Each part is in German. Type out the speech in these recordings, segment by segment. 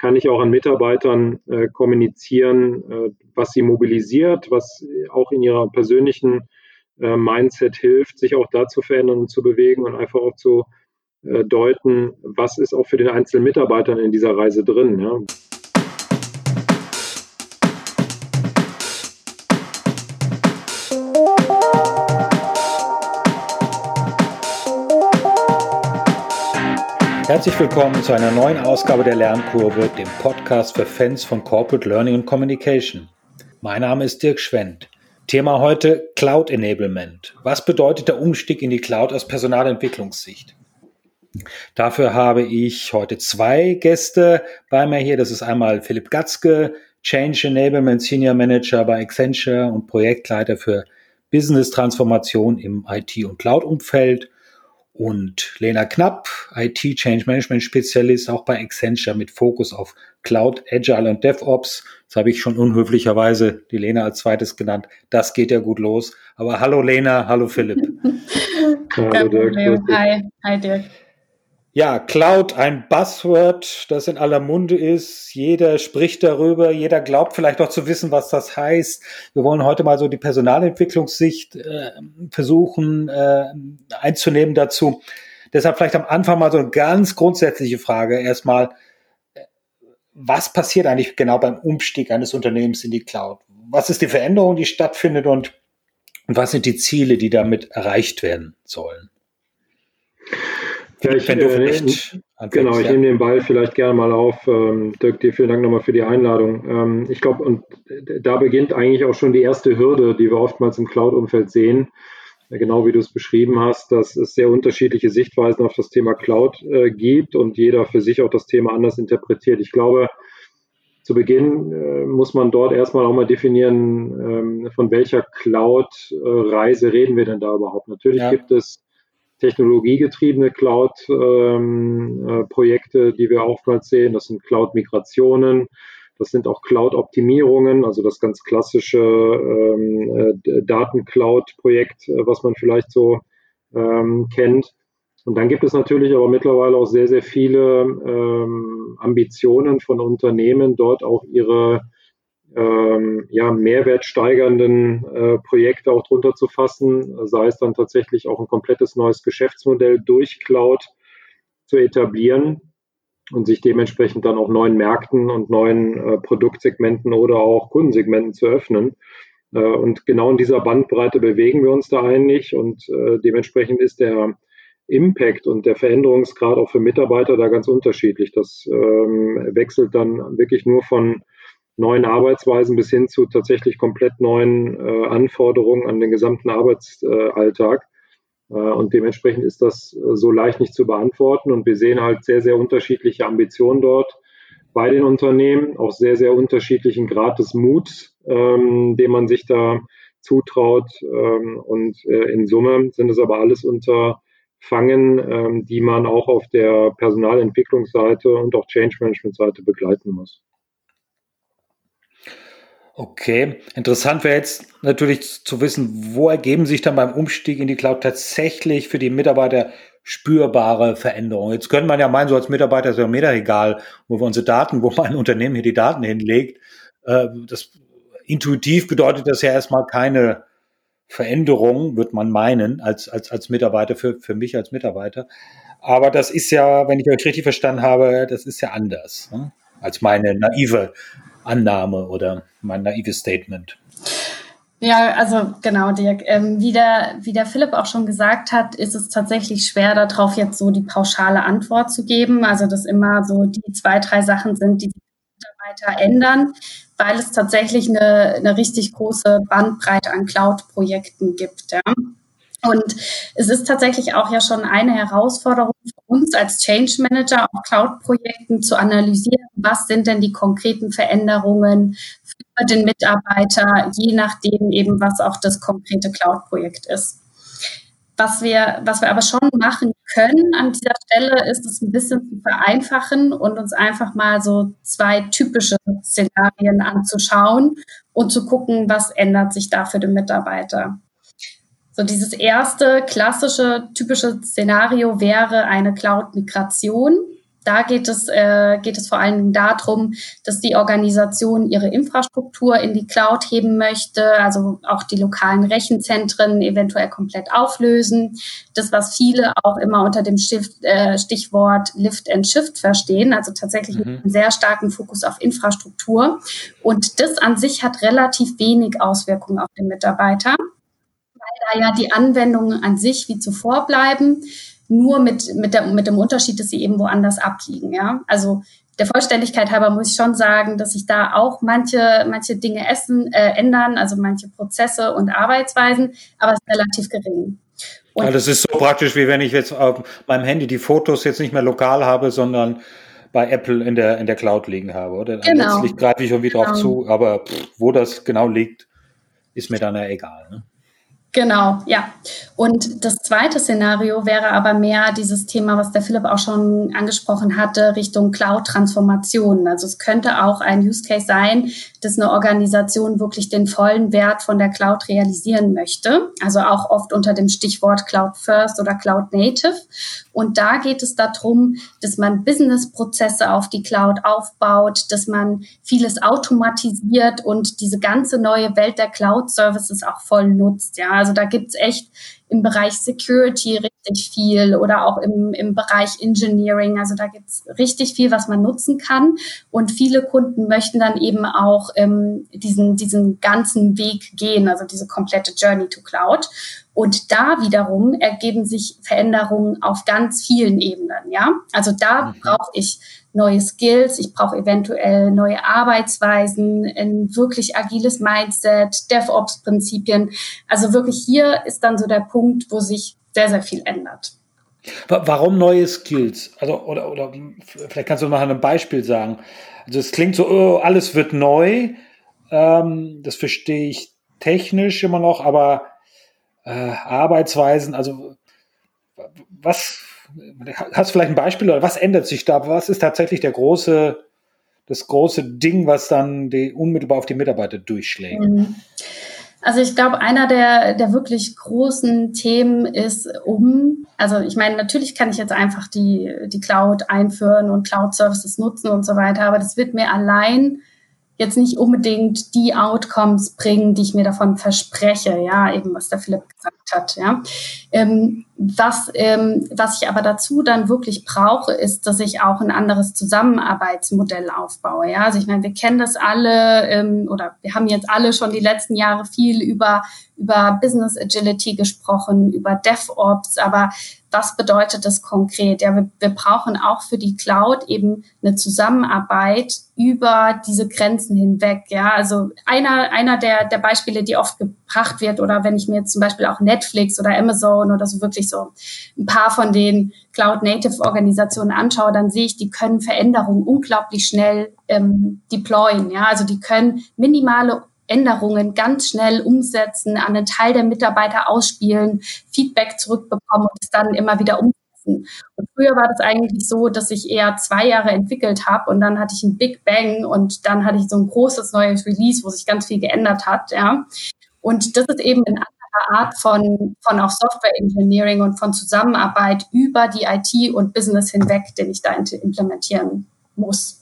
kann ich auch an Mitarbeitern äh, kommunizieren, äh, was sie mobilisiert, was auch in ihrer persönlichen äh, Mindset hilft, sich auch da zu verändern und zu bewegen und einfach auch zu äh, deuten, was ist auch für den einzelnen Mitarbeitern in dieser Reise drin. Ja. Herzlich willkommen zu einer neuen Ausgabe der Lernkurve, dem Podcast für Fans von Corporate Learning und Communication. Mein Name ist Dirk Schwendt. Thema heute Cloud Enablement. Was bedeutet der Umstieg in die Cloud aus Personalentwicklungssicht? Dafür habe ich heute zwei Gäste bei mir hier. Das ist einmal Philipp Gatzke, Change Enablement Senior Manager bei Accenture und Projektleiter für Business Transformation im IT- und Cloud-Umfeld und Lena Knapp, IT Change Management Spezialist, auch bei Accenture mit Fokus auf Cloud, Agile und DevOps. Das habe ich schon unhöflicherweise die Lena als zweites genannt. Das geht ja gut los. Aber hallo Lena, hallo Philipp. hallo Dirk. Hi, hi Dirk. Ja, Cloud, ein Buzzword, das in aller Munde ist. Jeder spricht darüber, jeder glaubt vielleicht auch zu wissen, was das heißt. Wir wollen heute mal so die Personalentwicklungssicht äh, versuchen äh, einzunehmen dazu. Deshalb vielleicht am Anfang mal so eine ganz grundsätzliche Frage. Erstmal, was passiert eigentlich genau beim Umstieg eines Unternehmens in die Cloud? Was ist die Veränderung, die stattfindet und, und was sind die Ziele, die damit erreicht werden sollen? Ja, ich, Wenn du vielleicht äh, genau, ich ja. nehme den Ball vielleicht gerne mal auf. Ähm, Dirk, dir vielen Dank nochmal für die Einladung. Ähm, ich glaube, und da beginnt eigentlich auch schon die erste Hürde, die wir oftmals im Cloud-Umfeld sehen. Genau wie du es beschrieben hast, dass es sehr unterschiedliche Sichtweisen auf das Thema Cloud äh, gibt und jeder für sich auch das Thema anders interpretiert. Ich glaube, zu Beginn äh, muss man dort erstmal auch mal definieren, ähm, von welcher Cloud-Reise reden wir denn da überhaupt. Natürlich ja. gibt es technologiegetriebene Cloud-Projekte, ähm, äh, die wir oftmals sehen. Das sind Cloud-Migrationen, das sind auch Cloud-Optimierungen, also das ganz klassische ähm, äh, Daten-Cloud-Projekt, äh, was man vielleicht so ähm, kennt. Und dann gibt es natürlich aber mittlerweile auch sehr, sehr viele ähm, Ambitionen von Unternehmen, dort auch ihre ähm, ja, mehrwertsteigernden äh, Projekte auch drunter zu fassen, sei es dann tatsächlich auch ein komplettes neues Geschäftsmodell durch Cloud zu etablieren und sich dementsprechend dann auch neuen Märkten und neuen äh, Produktsegmenten oder auch Kundensegmenten zu öffnen. Äh, und genau in dieser Bandbreite bewegen wir uns da eigentlich und äh, dementsprechend ist der Impact und der Veränderungsgrad auch für Mitarbeiter da ganz unterschiedlich. Das ähm, wechselt dann wirklich nur von neuen Arbeitsweisen bis hin zu tatsächlich komplett neuen äh, Anforderungen an den gesamten Arbeitsalltag. Äh, und dementsprechend ist das äh, so leicht nicht zu beantworten. Und wir sehen halt sehr, sehr unterschiedliche Ambitionen dort bei den Unternehmen, auch sehr, sehr unterschiedlichen Grad des Muts, ähm, den man sich da zutraut. Ähm, und äh, in Summe sind es aber alles Unterfangen, ähm, die man auch auf der Personalentwicklungsseite und auch Change Management Seite begleiten muss. Okay, interessant wäre jetzt natürlich zu wissen, wo ergeben sich dann beim Umstieg in die Cloud tatsächlich für die Mitarbeiter spürbare Veränderungen. Jetzt könnte man ja meinen, so als Mitarbeiter ist ja mir da egal, wo wir unsere Daten, wo mein Unternehmen hier die Daten hinlegt. Äh, das intuitiv bedeutet das ja erstmal keine Veränderung, wird man meinen, als, als, als Mitarbeiter, für, für mich als Mitarbeiter. Aber das ist ja, wenn ich euch richtig verstanden habe, das ist ja anders ne? als meine naive Annahme oder mein naives Statement. Ja, also genau, Dirk. Ähm, wie, der, wie der Philipp auch schon gesagt hat, ist es tatsächlich schwer, darauf jetzt so die pauschale Antwort zu geben. Also, dass immer so die zwei, drei Sachen sind, die die Mitarbeiter ändern, weil es tatsächlich eine, eine richtig große Bandbreite an Cloud-Projekten gibt. Ja. Und es ist tatsächlich auch ja schon eine Herausforderung uns als Change Manager auf Cloud-Projekten zu analysieren, was sind denn die konkreten Veränderungen für den Mitarbeiter, je nachdem eben, was auch das konkrete Cloud-Projekt ist. Was wir, was wir aber schon machen können an dieser Stelle, ist es ein bisschen zu vereinfachen und uns einfach mal so zwei typische Szenarien anzuschauen und zu gucken, was ändert sich da für den Mitarbeiter. So dieses erste klassische typische Szenario wäre eine Cloud-Migration. Da geht es, äh, geht es vor allen Dingen darum, dass die Organisation ihre Infrastruktur in die Cloud heben möchte, also auch die lokalen Rechenzentren eventuell komplett auflösen. Das, was viele auch immer unter dem Shift, äh, Stichwort Lift and Shift verstehen, also tatsächlich mhm. einen sehr starken Fokus auf Infrastruktur. Und das an sich hat relativ wenig Auswirkungen auf den Mitarbeiter, da ja die Anwendungen an sich wie zuvor bleiben nur mit, mit, der, mit dem Unterschied, dass sie eben woanders abliegen. Ja? Also der Vollständigkeit halber muss ich schon sagen, dass sich da auch manche, manche Dinge essen, äh, ändern, also manche Prozesse und Arbeitsweisen, aber es ist relativ gering. Und also das ist so praktisch, wie wenn ich jetzt auf meinem Handy die Fotos jetzt nicht mehr lokal habe, sondern bei Apple in der, in der Cloud liegen habe, oder? Genau. Letztlich greife ich irgendwie genau. drauf zu, aber pff, wo das genau liegt, ist mir dann ja egal. Ne? Genau, ja. Und das zweite Szenario wäre aber mehr dieses Thema, was der Philipp auch schon angesprochen hatte, Richtung Cloud-Transformation. Also es könnte auch ein Use Case sein, dass eine Organisation wirklich den vollen Wert von der Cloud realisieren möchte. Also auch oft unter dem Stichwort Cloud First oder Cloud Native. Und da geht es darum, dass man Business-Prozesse auf die Cloud aufbaut, dass man vieles automatisiert und diese ganze neue Welt der Cloud-Services auch voll nutzt. Ja, also da gibt's echt im Bereich Security richtig viel oder auch im, im Bereich Engineering. Also da gibt's richtig viel, was man nutzen kann. Und viele Kunden möchten dann eben auch ähm, diesen, diesen ganzen Weg gehen, also diese komplette Journey to Cloud. Und da wiederum ergeben sich Veränderungen auf ganz vielen Ebenen. Ja, also da mhm. brauche ich neue Skills, ich brauche eventuell neue Arbeitsweisen, ein wirklich agiles Mindset, DevOps-Prinzipien. Also wirklich hier ist dann so der Punkt, wo sich sehr, sehr viel ändert. Warum neue Skills? Also, oder, oder vielleicht kannst du mal ein Beispiel sagen. Also es klingt so, oh, alles wird neu. Ähm, das verstehe ich technisch immer noch, aber äh, Arbeitsweisen, also was Hast du vielleicht ein Beispiel oder was ändert sich da? Was ist tatsächlich der große, das große Ding, was dann die, unmittelbar auf die Mitarbeiter durchschlägt? Mhm. Also ich glaube, einer der, der wirklich großen Themen ist um, also ich meine, natürlich kann ich jetzt einfach die, die Cloud einführen und Cloud-Services nutzen und so weiter, aber das wird mir allein jetzt nicht unbedingt die Outcomes bringen, die ich mir davon verspreche, ja, eben was der Philipp gesagt hat, ja. Ähm, was, ähm, was ich aber dazu dann wirklich brauche, ist, dass ich auch ein anderes Zusammenarbeitsmodell aufbaue, ja. Also ich meine, wir kennen das alle, ähm, oder wir haben jetzt alle schon die letzten Jahre viel über, über Business Agility gesprochen, über DevOps, aber was bedeutet das konkret? Ja, wir, wir brauchen auch für die Cloud eben eine Zusammenarbeit über diese Grenzen hinweg. Ja, also einer, einer der, der Beispiele, die oft gebracht wird, oder wenn ich mir jetzt zum Beispiel auch Netflix oder Amazon oder so wirklich so ein paar von den Cloud-Native-Organisationen anschaue, dann sehe ich, die können Veränderungen unglaublich schnell ähm, deployen. Ja, also die können minimale Änderungen ganz schnell umsetzen, an einen Teil der Mitarbeiter ausspielen, Feedback zurückbekommen und es dann immer wieder umsetzen. Und früher war das eigentlich so, dass ich eher zwei Jahre entwickelt habe und dann hatte ich ein Big Bang und dann hatte ich so ein großes neues Release, wo sich ganz viel geändert hat. Ja. Und das ist eben eine andere Art von, von auch Software Engineering und von Zusammenarbeit über die IT und Business hinweg, den ich da implementieren muss.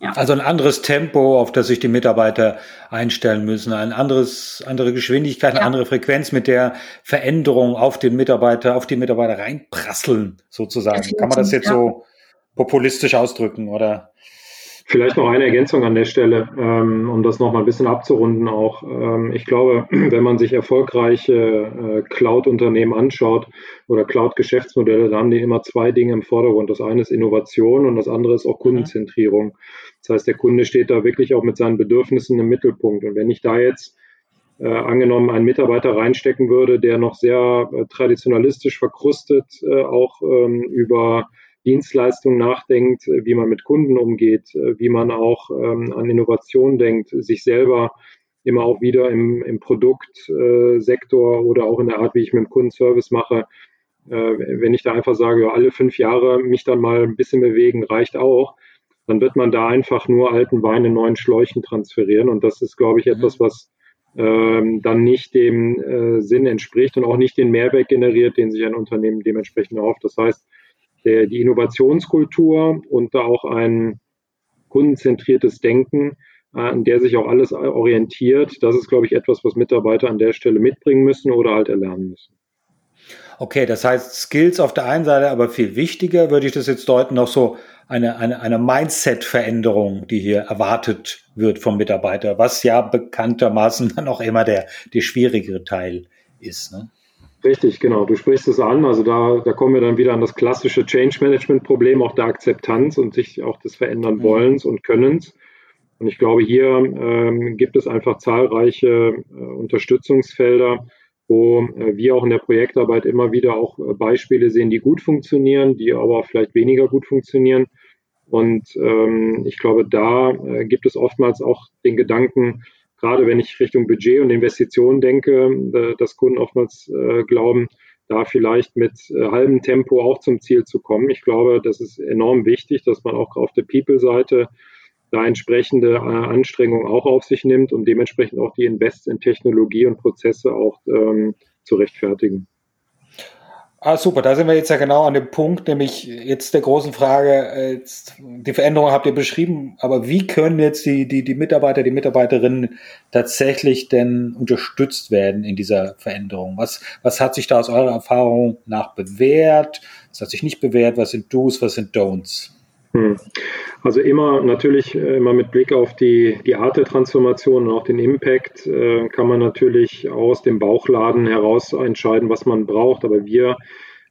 Ja. Also ein anderes Tempo, auf das sich die Mitarbeiter einstellen müssen, ein anderes, andere Geschwindigkeit, eine ja. andere Frequenz, mit der Veränderung auf den Mitarbeiter, auf die Mitarbeiter reinprasseln, sozusagen. Definitiv, Kann man das jetzt ja. so populistisch ausdrücken, oder? Vielleicht noch eine Ergänzung an der Stelle, ähm, um das noch mal ein bisschen abzurunden auch. Ähm, ich glaube, wenn man sich erfolgreiche äh, Cloud-Unternehmen anschaut oder Cloud-Geschäftsmodelle, da haben die immer zwei Dinge im Vordergrund. Das eine ist Innovation und das andere ist auch Kundenzentrierung. Das heißt, der Kunde steht da wirklich auch mit seinen Bedürfnissen im Mittelpunkt. Und wenn ich da jetzt äh, angenommen einen Mitarbeiter reinstecken würde, der noch sehr äh, traditionalistisch verkrustet, äh, auch ähm, über Dienstleistungen nachdenkt, äh, wie man mit Kunden umgeht, äh, wie man auch ähm, an Innovation denkt, sich selber immer auch wieder im, im Produktsektor oder auch in der Art, wie ich mit dem Kundenservice mache, wenn ich da einfach sage, ja, alle fünf Jahre mich dann mal ein bisschen bewegen, reicht auch, dann wird man da einfach nur alten Wein in neuen Schläuchen transferieren. Und das ist, glaube ich, mhm. etwas, was ähm, dann nicht dem äh, Sinn entspricht und auch nicht den Mehrwert generiert, den sich ein Unternehmen dementsprechend erhofft. Das heißt, der, die Innovationskultur und da auch ein kundenzentriertes Denken, äh, an der sich auch alles orientiert. Das ist, glaube ich, etwas, was Mitarbeiter an der Stelle mitbringen müssen oder halt erlernen müssen. Okay, das heißt Skills auf der einen Seite, aber viel wichtiger würde ich das jetzt deuten, noch so eine, eine, eine Mindset-Veränderung, die hier erwartet wird vom Mitarbeiter, was ja bekanntermaßen dann auch immer der, der schwierigere Teil ist. Ne? Richtig, genau. Du sprichst es an. Also da, da kommen wir dann wieder an das klassische Change Management Problem, auch der Akzeptanz und sich auch des Verändern mhm. Wollens und Könnens. Und ich glaube, hier ähm, gibt es einfach zahlreiche äh, Unterstützungsfelder, wo äh, wir auch in der Projektarbeit immer wieder auch äh, Beispiele sehen, die gut funktionieren, die aber vielleicht weniger gut funktionieren. Und ähm, ich glaube, da äh, gibt es oftmals auch den Gedanken, gerade wenn ich Richtung Budget und Investitionen denke, dass Kunden oftmals äh, glauben, da vielleicht mit äh, halbem Tempo auch zum Ziel zu kommen. Ich glaube, das ist enorm wichtig, dass man auch auf der People-Seite da entsprechende äh, Anstrengungen auch auf sich nimmt und dementsprechend auch die Invests in Technologie und Prozesse auch ähm, zu rechtfertigen. Ah, super, da sind wir jetzt ja genau an dem Punkt, nämlich jetzt der großen Frage, äh, jetzt, die Veränderung habt ihr beschrieben, aber wie können jetzt die, die, die Mitarbeiter, die Mitarbeiterinnen tatsächlich denn unterstützt werden in dieser Veränderung? Was, was hat sich da aus eurer Erfahrung nach bewährt? Was hat sich nicht bewährt? Was sind Do's, was sind Don'ts? Hm. Also immer natürlich äh, immer mit Blick auf die, die Art der Transformation und auch den Impact äh, kann man natürlich aus dem Bauchladen heraus entscheiden, was man braucht. Aber wir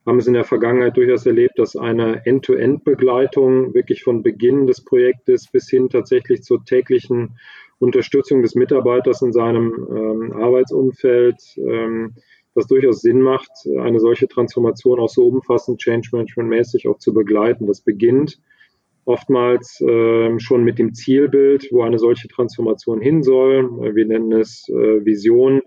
haben es in der Vergangenheit durchaus erlebt, dass eine End-to-End-Begleitung wirklich von Beginn des Projektes bis hin tatsächlich zur täglichen Unterstützung des Mitarbeiters in seinem ähm, Arbeitsumfeld ähm, das durchaus Sinn macht, eine solche Transformation auch so umfassend Change Management mäßig auch zu begleiten. Das beginnt oftmals äh, schon mit dem Zielbild, wo eine solche Transformation hin soll. Wir nennen es äh, Vision.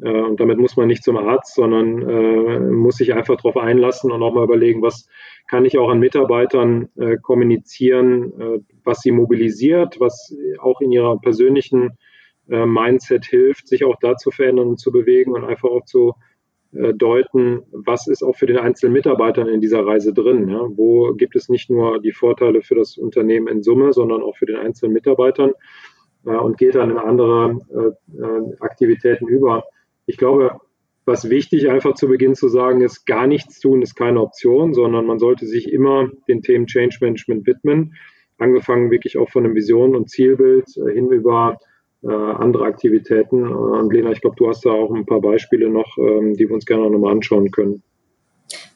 Äh, und damit muss man nicht zum Arzt, sondern äh, muss sich einfach darauf einlassen und auch mal überlegen, was kann ich auch an Mitarbeitern äh, kommunizieren, äh, was sie mobilisiert, was auch in ihrer persönlichen Mindset hilft, sich auch da zu verändern und zu bewegen und einfach auch zu äh, deuten, was ist auch für den einzelnen Mitarbeitern in dieser Reise drin. Ja? Wo gibt es nicht nur die Vorteile für das Unternehmen in Summe, sondern auch für den einzelnen Mitarbeitern äh, und geht dann in andere äh, äh, Aktivitäten über. Ich glaube, was wichtig einfach zu Beginn zu sagen ist, gar nichts tun ist keine Option, sondern man sollte sich immer den Themen Change Management widmen, angefangen wirklich auch von einem Vision- und Zielbild äh, hin über äh, andere Aktivitäten. Und Lena, ich glaube, du hast da auch ein paar Beispiele noch, ähm, die wir uns gerne nochmal anschauen können.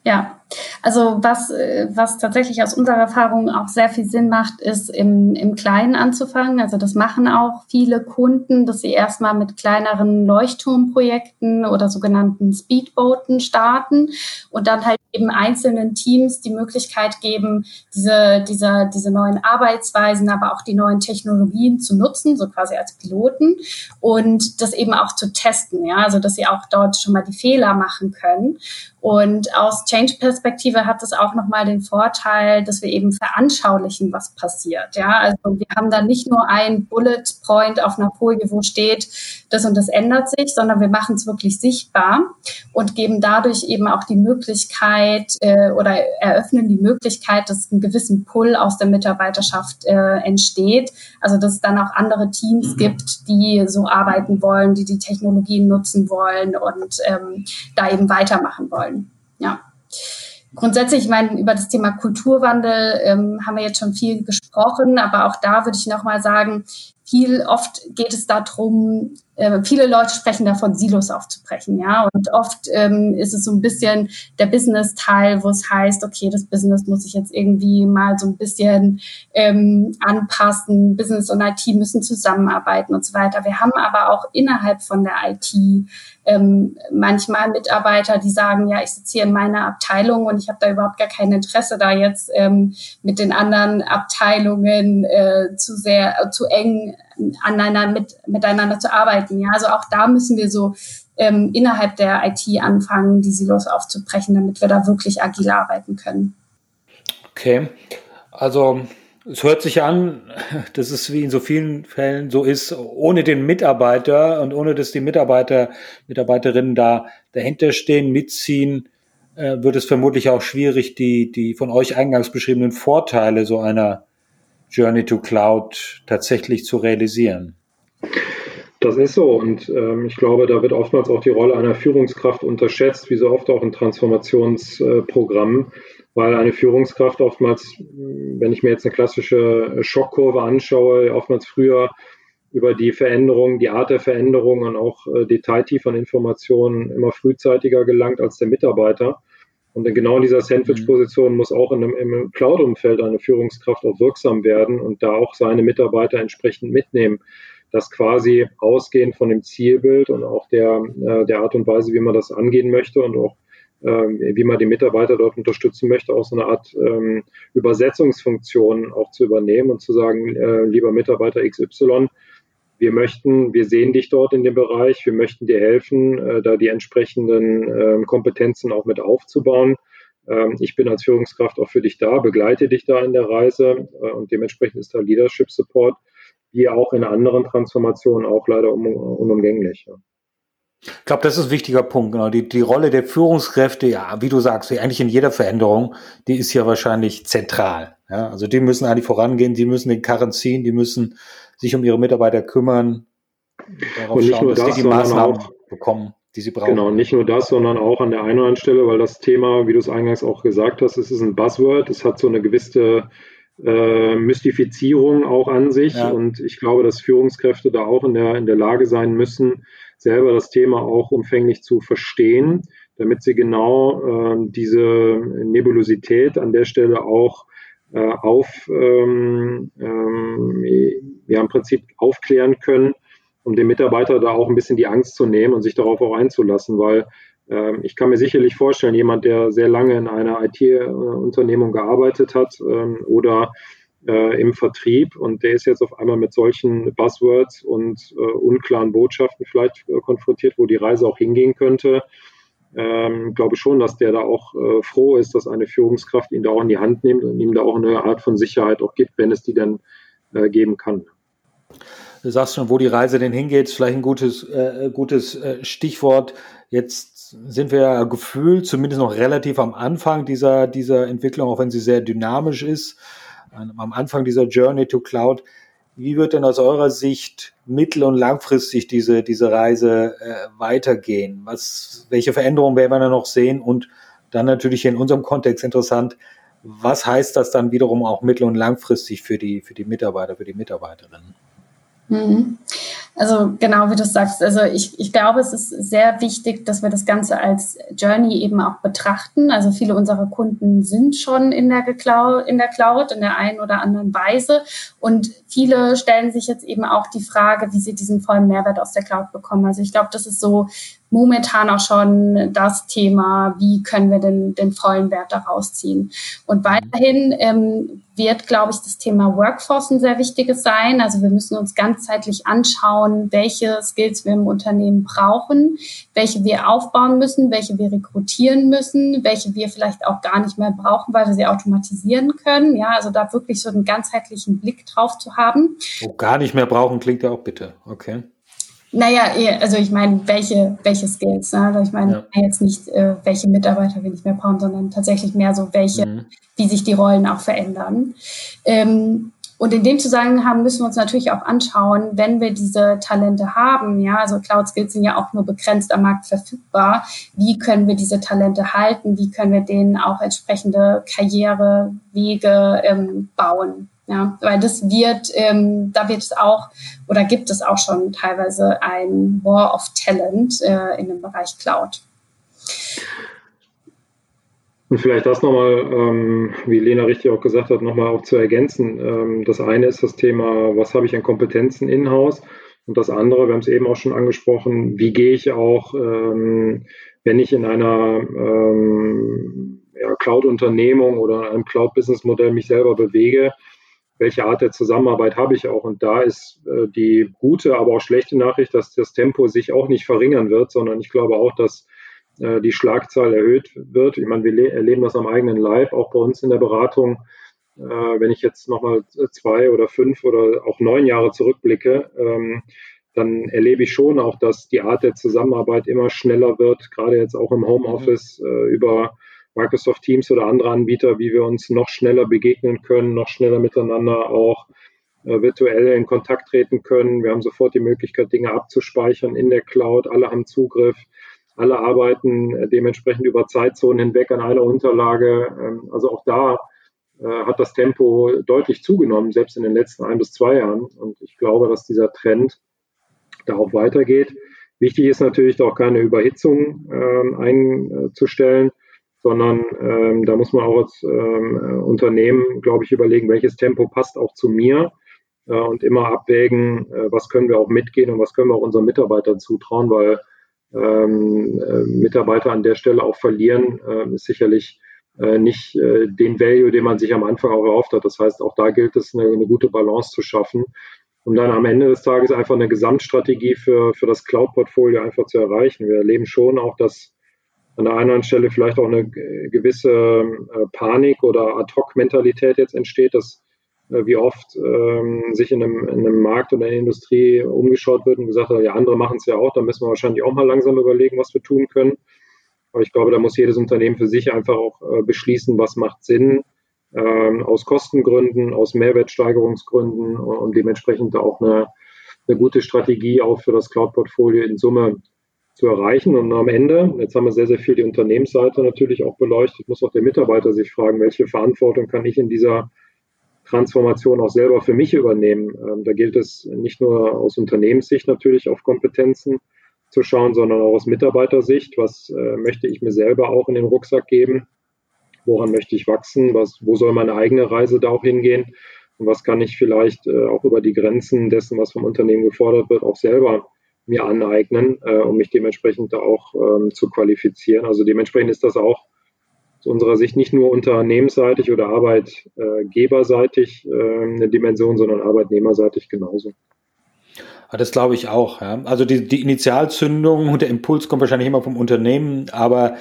Ja, also was, äh, was tatsächlich aus unserer Erfahrung auch sehr viel Sinn macht, ist im, im Kleinen anzufangen. Also das machen auch viele Kunden, dass sie erstmal mit kleineren Leuchtturmprojekten oder sogenannten Speedboaten starten und dann halt eben einzelnen Teams die Möglichkeit geben, diese, diese, diese neuen Arbeitsweisen, aber auch die neuen Technologien zu nutzen, so quasi als Piloten und das eben auch zu testen, ja, also dass sie auch dort schon mal die Fehler machen können. Und aus Change-Perspektive hat es auch nochmal den Vorteil, dass wir eben veranschaulichen, was passiert. Ja, also wir haben da nicht nur ein Bullet Point auf einer Folie, wo steht, das und das ändert sich, sondern wir machen es wirklich sichtbar und geben dadurch eben auch die Möglichkeit äh, oder eröffnen die Möglichkeit, dass ein gewissen Pull aus der Mitarbeiterschaft äh, entsteht. Also dass es dann auch andere Teams mhm. gibt, die so arbeiten wollen, die die Technologien nutzen wollen und ähm, da eben weitermachen wollen wollen. Ja. Grundsätzlich, ich meine, über das Thema Kulturwandel ähm, haben wir jetzt schon viel gesprochen, aber auch da würde ich nochmal sagen, viel oft geht es darum, äh, viele Leute sprechen davon, Silos aufzubrechen, ja. Und oft ähm, ist es so ein bisschen der Business-Teil, wo es heißt, okay, das Business muss sich jetzt irgendwie mal so ein bisschen ähm, anpassen, Business und IT müssen zusammenarbeiten und so weiter. Wir haben aber auch innerhalb von der IT ähm, manchmal Mitarbeiter, die sagen, ja, ich sitze hier in meiner Abteilung und ich habe da überhaupt gar kein Interesse, da jetzt ähm, mit den anderen Abteilungen äh, zu sehr, äh, zu eng aneinander mit, miteinander zu arbeiten. Ja, also auch da müssen wir so ähm, innerhalb der IT anfangen, die Silos aufzubrechen, damit wir da wirklich agil arbeiten können. Okay, also es hört sich an, dass es wie in so vielen Fällen so ist, ohne den Mitarbeiter und ohne dass die Mitarbeiter, Mitarbeiterinnen da dahinter stehen, mitziehen, äh, wird es vermutlich auch schwierig, die, die von euch eingangs beschriebenen Vorteile so einer Journey to Cloud tatsächlich zu realisieren. Das ist so und ähm, ich glaube, da wird oftmals auch die Rolle einer Führungskraft unterschätzt, wie so oft auch in Transformationsprogrammen, weil eine Führungskraft oftmals, wenn ich mir jetzt eine klassische Schockkurve anschaue, oftmals früher über die Veränderung, die Art der Veränderung und auch äh, Detailtief an Informationen immer frühzeitiger gelangt als der Mitarbeiter. Und genau in dieser Sandwich-Position muss auch in einem, im Cloud-Umfeld eine Führungskraft auch wirksam werden und da auch seine Mitarbeiter entsprechend mitnehmen dass quasi ausgehend von dem Zielbild und auch der, äh, der Art und Weise, wie man das angehen möchte und auch wie man die Mitarbeiter dort unterstützen möchte, auch so eine Art ähm, Übersetzungsfunktion auch zu übernehmen und zu sagen, äh, lieber Mitarbeiter XY, wir möchten, wir sehen dich dort in dem Bereich, wir möchten dir helfen, äh, da die entsprechenden äh, Kompetenzen auch mit aufzubauen. Ähm, ich bin als Führungskraft auch für dich da, begleite dich da in der Reise äh, und dementsprechend ist da Leadership Support wie auch in anderen Transformationen auch leider un unumgänglich. Ja. Ich glaube, das ist ein wichtiger Punkt. Genau. Die, die Rolle der Führungskräfte, ja, wie du sagst, eigentlich in jeder Veränderung, die ist ja wahrscheinlich zentral. Ja, also die müssen eigentlich vorangehen, die müssen den Karren ziehen, die müssen sich um ihre Mitarbeiter kümmern, darauf und nicht schauen, nur dass das, die die Maßnahmen auch, bekommen, die sie brauchen. Genau, nicht nur das, sondern auch an der einen oder anderen Stelle, weil das Thema, wie du es eingangs auch gesagt hast, es ist ein Buzzword, es hat so eine gewisse äh, Mystifizierung auch an sich. Ja. Und ich glaube, dass Führungskräfte da auch in der, in der Lage sein müssen, selber das Thema auch umfänglich zu verstehen, damit sie genau äh, diese Nebulosität an der Stelle auch äh, auf, ähm, ähm, ja, im Prinzip aufklären können, um dem Mitarbeiter da auch ein bisschen die Angst zu nehmen und sich darauf auch einzulassen, weil ähm, ich kann mir sicherlich vorstellen, jemand, der sehr lange in einer IT-Unternehmung gearbeitet hat ähm, oder äh, im Vertrieb und der ist jetzt auf einmal mit solchen Buzzwords und äh, unklaren Botschaften vielleicht äh, konfrontiert, wo die Reise auch hingehen könnte. Ähm, glaube schon, dass der da auch äh, froh ist, dass eine Führungskraft ihn da auch in die Hand nimmt und ihm da auch eine Art von Sicherheit auch gibt, wenn es die dann äh, geben kann. Du sagst schon, wo die Reise denn hingeht, vielleicht ein gutes, äh, gutes Stichwort. Jetzt sind wir ja gefühlt zumindest noch relativ am Anfang dieser, dieser Entwicklung, auch wenn sie sehr dynamisch ist, am Anfang dieser Journey to Cloud. Wie wird denn aus eurer Sicht mittel- und langfristig diese, diese Reise äh, weitergehen? Was, welche Veränderungen werden wir da noch sehen? Und dann natürlich in unserem Kontext interessant, was heißt das dann wiederum auch mittel- und langfristig für die, für die Mitarbeiter, für die Mitarbeiterinnen? Mhm. Also genau wie du sagst, also ich, ich glaube, es ist sehr wichtig, dass wir das Ganze als Journey eben auch betrachten. Also viele unserer Kunden sind schon in der, in der Cloud in der einen oder anderen Weise und viele stellen sich jetzt eben auch die Frage, wie sie diesen vollen Mehrwert aus der Cloud bekommen. Also ich glaube, das ist so momentan auch schon das Thema, wie können wir denn den vollen Wert daraus ziehen. Und weiterhin ähm, wird, glaube ich, das Thema Workforce ein sehr wichtiges sein. Also wir müssen uns ganzheitlich anschauen, welche Skills wir im Unternehmen brauchen, welche wir aufbauen müssen, welche wir rekrutieren müssen, welche wir vielleicht auch gar nicht mehr brauchen, weil wir sie automatisieren können. Ja, also da wirklich so einen ganzheitlichen Blick drauf zu haben. Oh, gar nicht mehr brauchen klingt ja auch bitte. Okay. Naja, also ich meine, welche, welche Skills. Ne? Also ich meine ja. jetzt nicht, äh, welche Mitarbeiter wir nicht mehr brauchen, sondern tatsächlich mehr so, welche, mhm. wie sich die Rollen auch verändern. Ähm, und in dem Zusammenhang müssen wir uns natürlich auch anschauen, wenn wir diese Talente haben, ja, also Cloud Skills sind ja auch nur begrenzt am Markt verfügbar, wie können wir diese Talente halten, wie können wir denen auch entsprechende Karrierewege ähm, bauen. Ja, weil das wird, ähm, da wird es auch oder gibt es auch schon teilweise ein War of Talent äh, in dem Bereich Cloud. Und vielleicht das nochmal, ähm, wie Lena richtig auch gesagt hat, nochmal auch zu ergänzen. Ähm, das eine ist das Thema, was habe ich an Kompetenzen in-house? Und das andere, wir haben es eben auch schon angesprochen, wie gehe ich auch, ähm, wenn ich in einer ähm, ja, Cloud-Unternehmung oder einem Cloud-Business-Modell mich selber bewege, welche Art der Zusammenarbeit habe ich auch. Und da ist äh, die gute, aber auch schlechte Nachricht, dass das Tempo sich auch nicht verringern wird, sondern ich glaube auch, dass äh, die Schlagzahl erhöht wird. Ich meine, wir erleben das am eigenen Leib, auch bei uns in der Beratung. Äh, wenn ich jetzt nochmal zwei oder fünf oder auch neun Jahre zurückblicke, ähm, dann erlebe ich schon auch, dass die Art der Zusammenarbeit immer schneller wird, gerade jetzt auch im Homeoffice äh, über Microsoft Teams oder andere Anbieter, wie wir uns noch schneller begegnen können, noch schneller miteinander auch äh, virtuell in Kontakt treten können. Wir haben sofort die Möglichkeit, Dinge abzuspeichern in der Cloud. Alle haben Zugriff. Alle arbeiten äh, dementsprechend über Zeitzonen hinweg an einer Unterlage. Ähm, also auch da äh, hat das Tempo deutlich zugenommen, selbst in den letzten ein bis zwei Jahren. Und ich glaube, dass dieser Trend da auch weitergeht. Wichtig ist natürlich auch keine Überhitzung ähm, einzustellen, sondern ähm, da muss man auch als ähm, Unternehmen, glaube ich, überlegen, welches Tempo passt auch zu mir äh, und immer abwägen, äh, was können wir auch mitgehen und was können wir auch unseren Mitarbeitern zutrauen, weil ähm, äh, Mitarbeiter an der Stelle auch verlieren, äh, ist sicherlich äh, nicht äh, den Value, den man sich am Anfang auch erhofft hat. Das heißt, auch da gilt es, eine, eine gute Balance zu schaffen um dann am Ende des Tages einfach eine Gesamtstrategie für, für das Cloud-Portfolio einfach zu erreichen. Wir erleben schon auch, dass an der einen Stelle vielleicht auch eine gewisse äh, Panik oder Ad-Hoc-Mentalität jetzt entsteht, dass äh, wie oft ähm, sich in einem, in einem Markt oder in der Industrie umgeschaut wird und gesagt hat, ja, andere machen es ja auch, da müssen wir wahrscheinlich auch mal langsam überlegen, was wir tun können. Aber ich glaube, da muss jedes Unternehmen für sich einfach auch äh, beschließen, was macht Sinn, ähm, aus Kostengründen, aus Mehrwertsteigerungsgründen und dementsprechend auch eine, eine gute Strategie auch für das Cloud-Portfolio in Summe zu erreichen. Und am Ende, jetzt haben wir sehr, sehr viel die Unternehmensseite natürlich auch beleuchtet, muss auch der Mitarbeiter sich fragen, welche Verantwortung kann ich in dieser Transformation auch selber für mich übernehmen. Ähm, da gilt es nicht nur aus Unternehmenssicht natürlich auf Kompetenzen zu schauen, sondern auch aus Mitarbeitersicht. Was äh, möchte ich mir selber auch in den Rucksack geben? woran möchte ich wachsen, was, wo soll meine eigene Reise da auch hingehen und was kann ich vielleicht äh, auch über die Grenzen dessen, was vom Unternehmen gefordert wird, auch selber mir aneignen, äh, um mich dementsprechend da auch ähm, zu qualifizieren. Also dementsprechend ist das auch aus unserer Sicht nicht nur unternehmensseitig oder arbeitgeberseitig äh, eine Dimension, sondern arbeitnehmerseitig genauso. Das glaube ich auch. Ja. Also die, die Initialzündung und der Impuls kommt wahrscheinlich immer vom Unternehmen, aber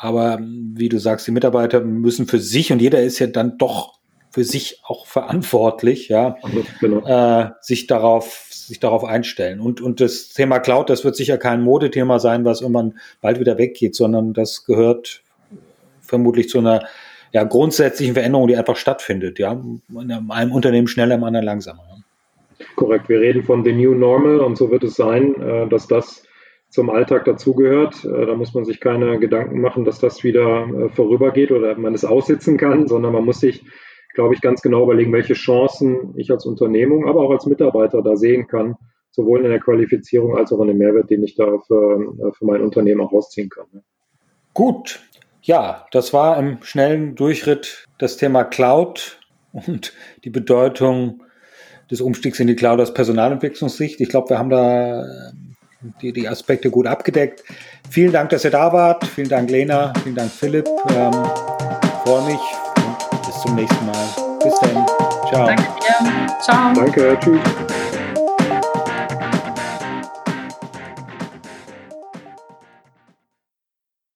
aber wie du sagst, die Mitarbeiter müssen für sich und jeder ist ja dann doch für sich auch verantwortlich, ja, genau. äh, sich darauf sich darauf einstellen. Und, und das Thema Cloud, das wird sicher kein Modethema sein, was irgendwann bald wieder weggeht, sondern das gehört vermutlich zu einer ja, grundsätzlichen Veränderung, die einfach stattfindet. Ja, in einem Unternehmen schneller, im anderen langsamer. Korrekt. Wir reden von the new normal und so wird es sein, äh, dass das zum Alltag dazugehört. Äh, da muss man sich keine Gedanken machen, dass das wieder äh, vorübergeht oder man es aussitzen kann, sondern man muss sich, glaube ich, ganz genau überlegen, welche Chancen ich als Unternehmung, aber auch als Mitarbeiter da sehen kann, sowohl in der Qualifizierung als auch in dem Mehrwert, den ich da für, für mein Unternehmen auch rausziehen kann. Gut. Ja, das war im schnellen Durchritt das Thema Cloud und die Bedeutung des Umstiegs in die Cloud aus Personalentwicklungssicht. Ich glaube, wir haben da die, die Aspekte gut abgedeckt. Vielen Dank, dass ihr da wart. Vielen Dank, Lena. Vielen Dank, Philipp. Ähm, freue mich nächsten Mal. Bis dann. Ciao. Danke dir. Ciao. Danke. Tschüss.